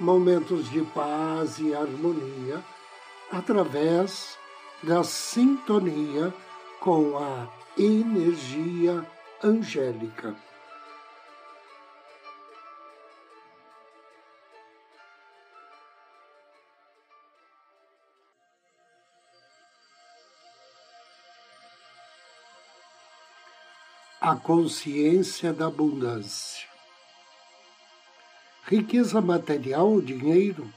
momentos de paz e harmonia através da sintonia com a energia angélica. A consciência da abundância riqueza material, dinheiro,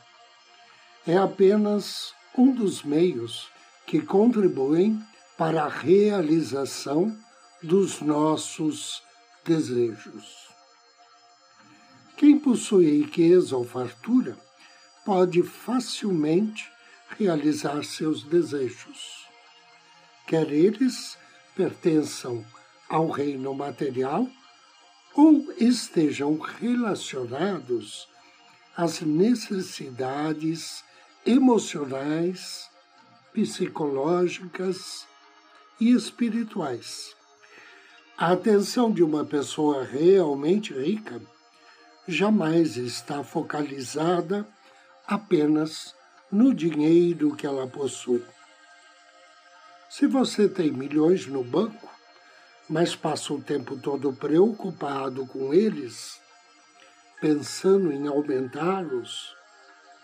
é apenas um dos meios que contribuem para a realização dos nossos desejos. Quem possui riqueza ou fartura pode facilmente realizar seus desejos, quer eles pertençam ao reino material ou estejam relacionados às necessidades emocionais, psicológicas e espirituais. A atenção de uma pessoa realmente rica jamais está focalizada apenas no dinheiro que ela possui. Se você tem milhões no banco, mas passa o tempo todo preocupado com eles, pensando em aumentá-los,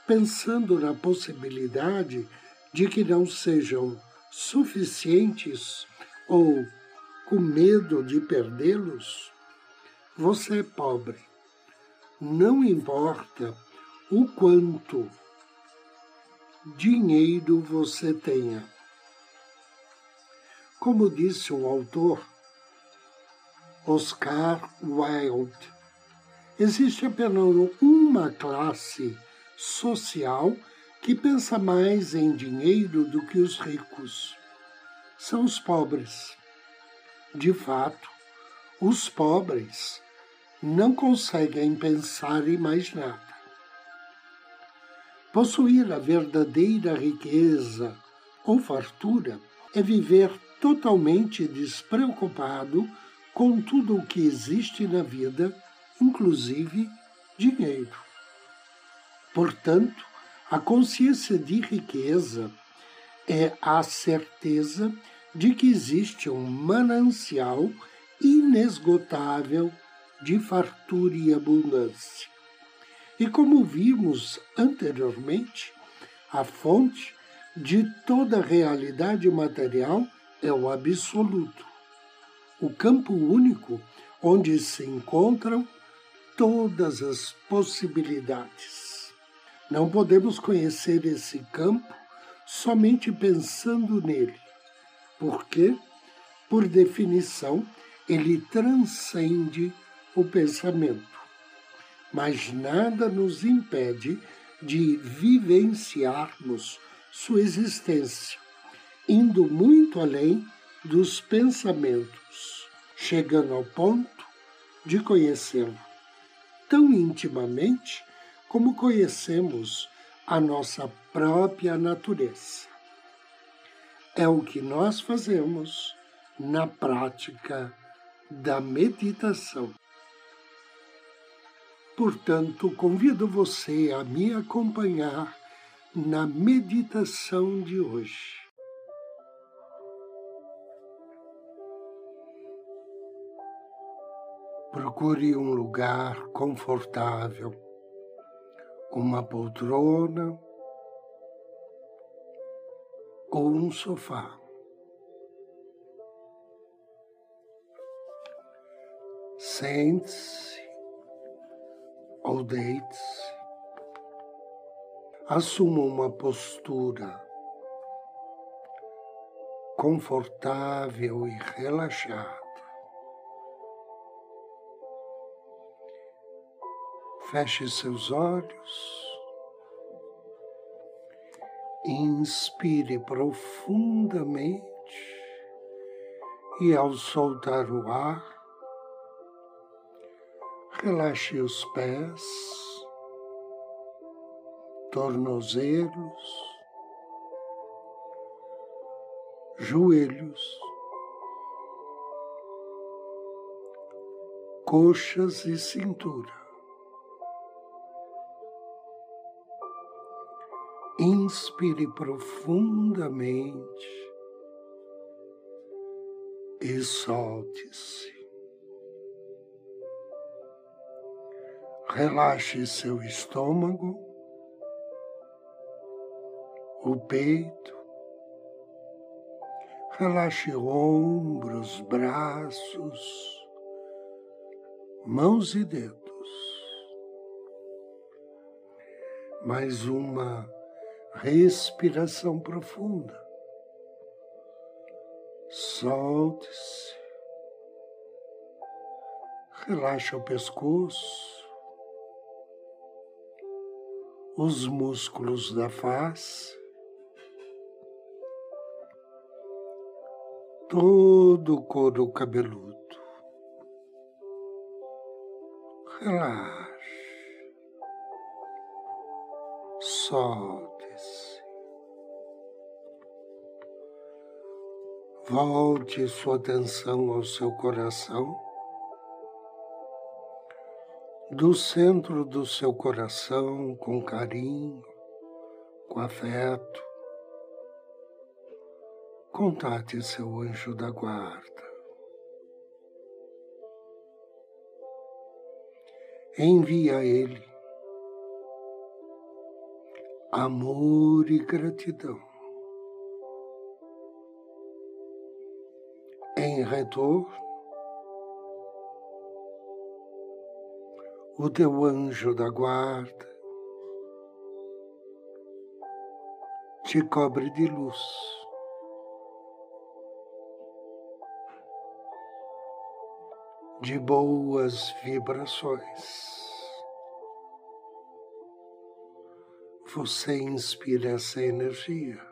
pensando na possibilidade de que não sejam suficientes ou com medo de perdê-los, você é pobre. Não importa o quanto dinheiro você tenha. Como disse um autor, Oscar Wilde. Existe apenas uma classe social que pensa mais em dinheiro do que os ricos. São os pobres. De fato, os pobres não conseguem pensar em mais nada. Possuir a verdadeira riqueza ou fartura é viver totalmente despreocupado com tudo o que existe na vida, inclusive dinheiro. Portanto, a consciência de riqueza é a certeza de que existe um manancial inesgotável de fartura e abundância. E como vimos anteriormente, a fonte de toda realidade material é o absoluto o campo único onde se encontram todas as possibilidades. Não podemos conhecer esse campo somente pensando nele, porque, por definição, ele transcende o pensamento. Mas nada nos impede de vivenciarmos sua existência, indo muito além dos pensamentos, chegando ao ponto de conhecê-lo tão intimamente como conhecemos a nossa própria natureza. É o que nós fazemos na prática da meditação. Portanto, convido você a me acompanhar na meditação de hoje. Procure um lugar confortável, uma poltrona ou um sofá. Sente-se ou deite-se. Assuma uma postura confortável e relaxada. Feche seus olhos Inspire profundamente e ao soltar o ar, relaxe os pés, tornozelos, joelhos, coxas e cintura. Inspire profundamente e solte-se. Relaxe seu estômago, o peito, relaxe ombros, braços, mãos e dedos. Mais uma respiração profunda. Solte-se. Relaxa o pescoço, os músculos da face, todo o couro cabeludo. Relaxe. Solte-se. Volte sua atenção ao seu coração. Do centro do seu coração, com carinho, com afeto, contate seu anjo da guarda. Envie a ele amor e gratidão. Em retorno, o teu anjo da guarda te cobre de luz. De boas vibrações. Você inspira essa energia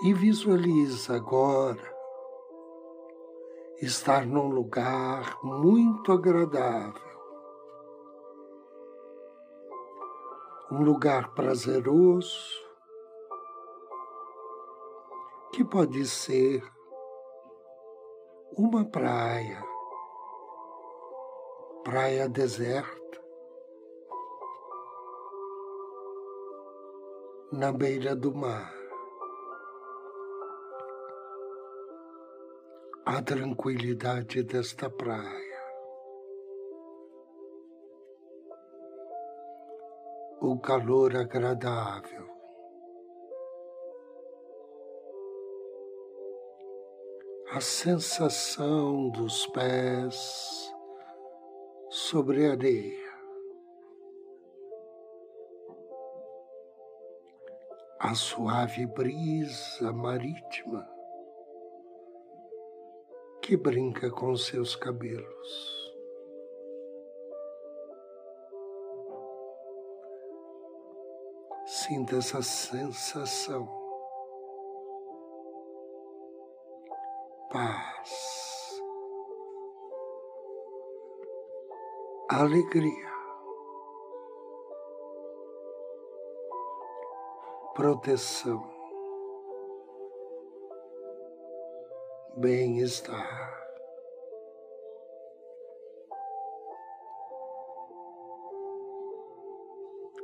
e visualiza agora estar num lugar muito agradável, um lugar prazeroso que pode ser uma praia, praia deserta, na beira do mar. A tranquilidade desta praia. O calor agradável. A sensação dos pés sobre a areia. A suave brisa marítima que brinca com seus cabelos. Sinta essa sensação. Paz. Alegria. Proteção. Bem-estar.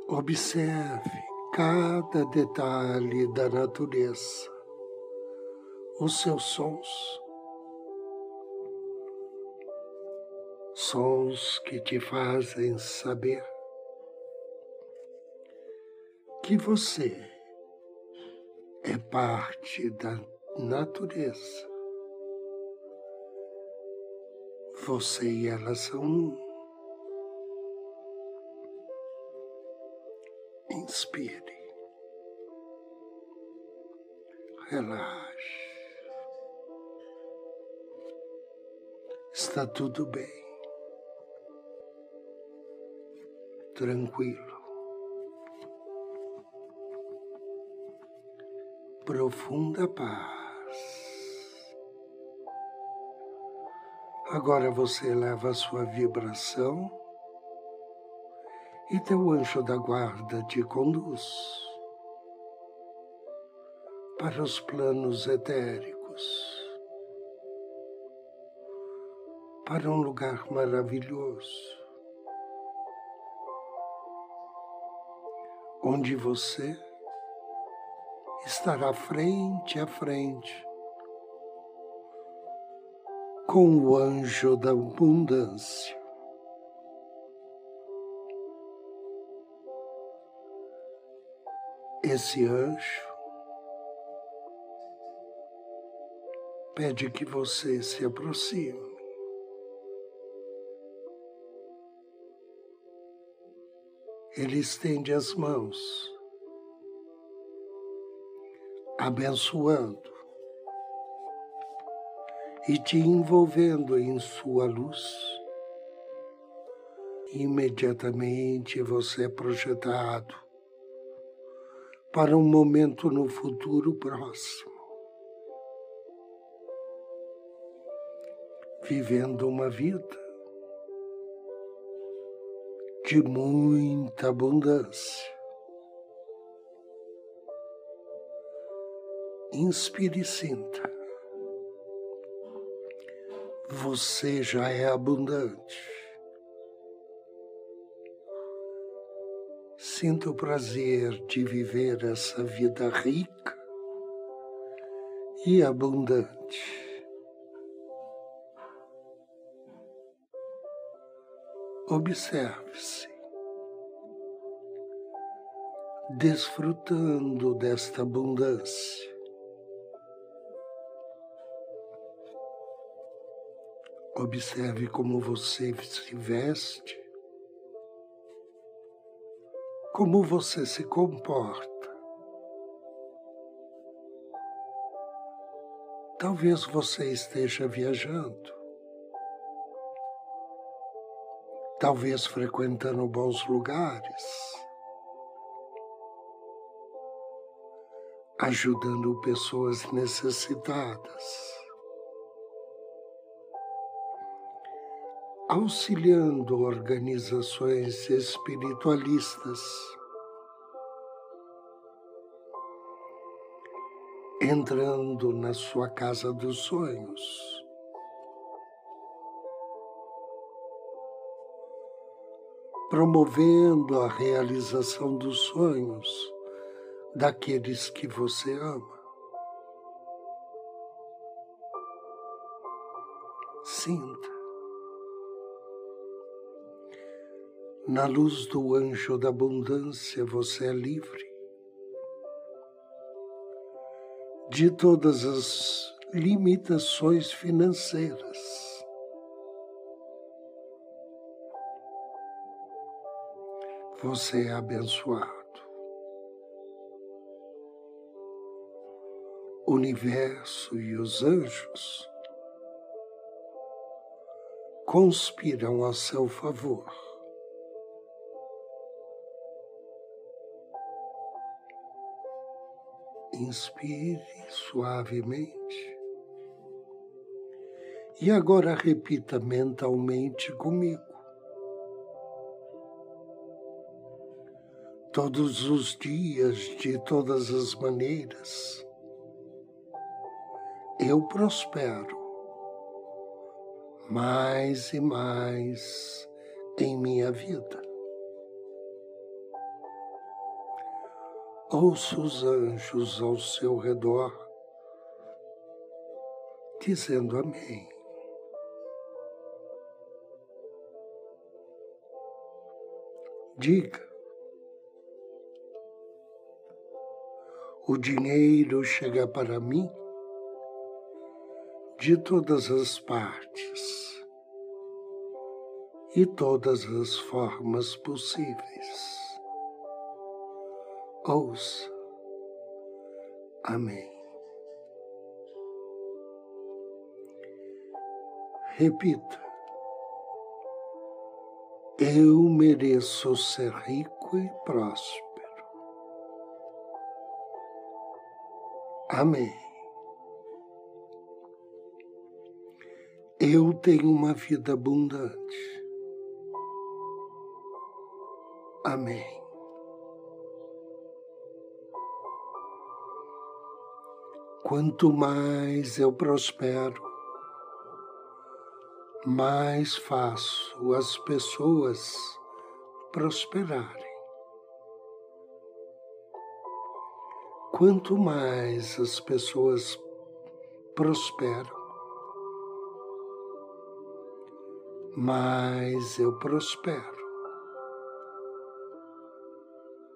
Observe cada detalhe da natureza, os seus sons, sons que te fazem saber que você é parte da natureza. Você e ela são um. Inspire. Relaxe. Está tudo bem. Tranquilo. profunda paz. Agora você eleva a sua vibração e teu anjo da guarda te conduz para os planos etéricos, para um lugar maravilhoso, onde você estará frente a frente com o anjo da abundância. Esse anjo pede que você se aproxime. Ele estende as mãos, abençoando e te envolvendo em sua luz. Imediatamente você é projetado para um momento no futuro próximo. vivendo uma vida de muita abundância. Inspire e sinta. Você já é abundante. Sinta o prazer de viver essa vida rica e abundante. Observe-se, desfrutando desta abundância. Observe como você se veste, como você se comporta. Talvez você esteja viajando. talvez frequentando bons lugares, ajudando pessoas necessitadas, auxiliando organizações espiritualistas. Entrando na sua casa dos sonhos promovendo a realização dos sonhos daqueles que você ama. Sinta. Na luz do anjo da abundância você é livre de todas as limitações financeiras. você é abençoado. O universo e os anjos conspiram a seu favor. Inspire suavemente. E agora repita mentalmente comigo. todos os dias, de todas as maneiras. Eu prospero mais e mais em minha vida. Ouço os anjos ao seu redor dizendo Amém. Diga, o dinheiro chega para mim de todas as partes e todas as formas possíveis. Ouça. Amém. Repita. Eu mereço ser rico e próspero Amém. Eu tenho uma vida abundante. Amém. Quanto mais eu prospero, mais faço as pessoas prosperarem. Quanto mais as pessoas prosperam, mais eu prospero.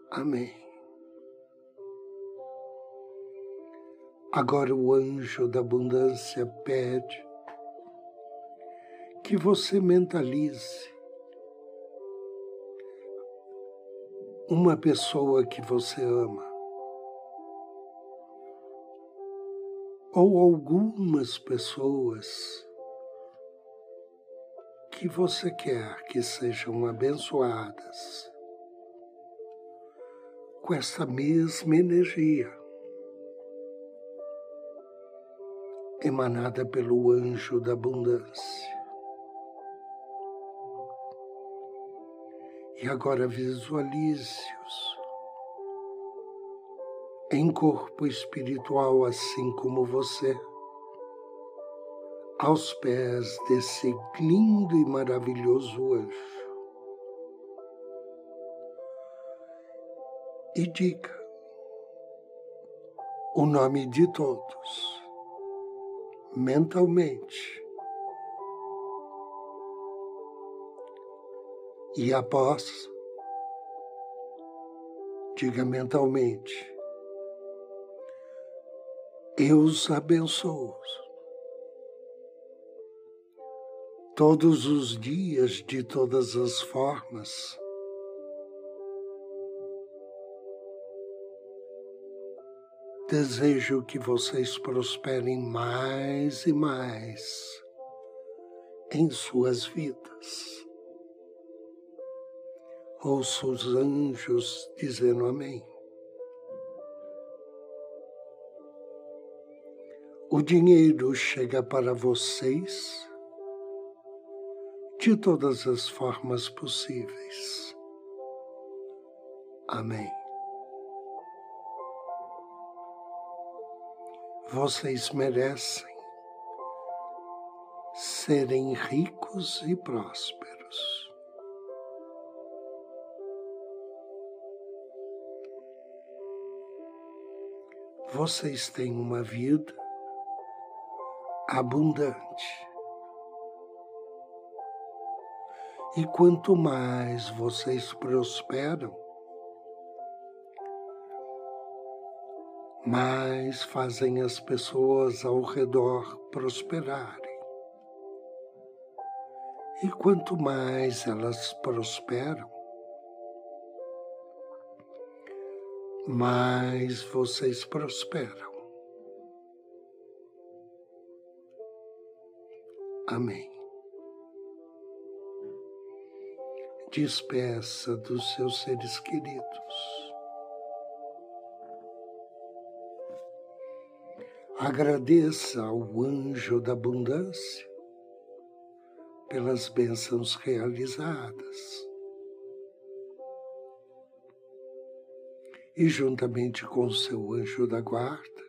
Amém. Agora o anjo da abundância pede que você mentalize uma pessoa que você ama ou algumas pessoas que você quer que sejam abençoadas com essa mesma energia emanada pelo anjo da abundância. E agora visualize-os em corpo espiritual, assim como você, aos pés desse lindo e maravilhoso anjo. E diga o nome de todos, mentalmente. E após, diga mentalmente: Eu os abençoo. Todos os dias, de todas as formas, desejo que vocês prosperem mais e mais em suas vidas ouço os anjos dizendo amém. O dinheiro chega para vocês de todas as formas possíveis. Amém. Vocês merecem serem ricos e prósperos. vocês têm uma vida abundante. E quanto mais vocês prosperam, mais fazem as pessoas ao redor prosperarem. E quanto mais elas prosperam, mais vocês prosperam. Amém. Despeça dos seus seres queridos. Agradeça ao anjo da abundância pelas bênçãos realizadas. e juntamente com seu anjo da guarda,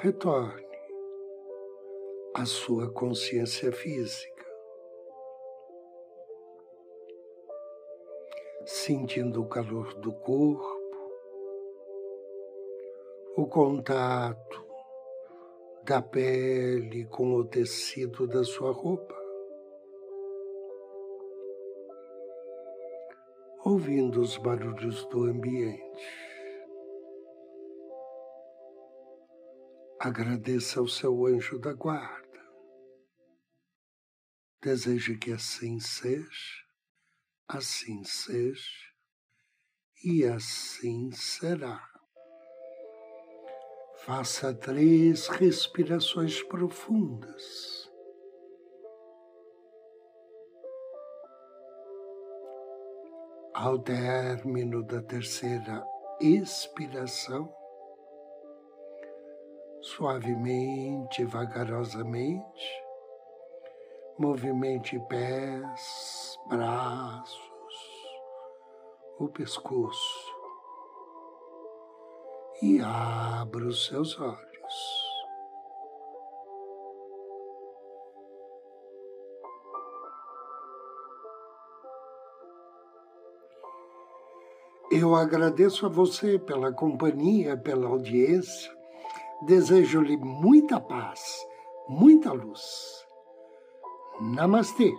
retorne à sua consciência física, sentindo o calor do corpo, o contato da pele com o tecido da sua roupa. ouvindo os barulhos do ambiente. Agradeça ao seu anjo da guarda. Deseje que assim seja, assim seja e assim será. Faça três respirações profundas. Ao término da terceira expiração, suavemente, vagarosamente, movimente pés, braços, o pescoço e abra os seus olhos. Eu agradeço a você pela companhia, pela audiência. Desejo-lhe muita paz, muita luz. Namastê.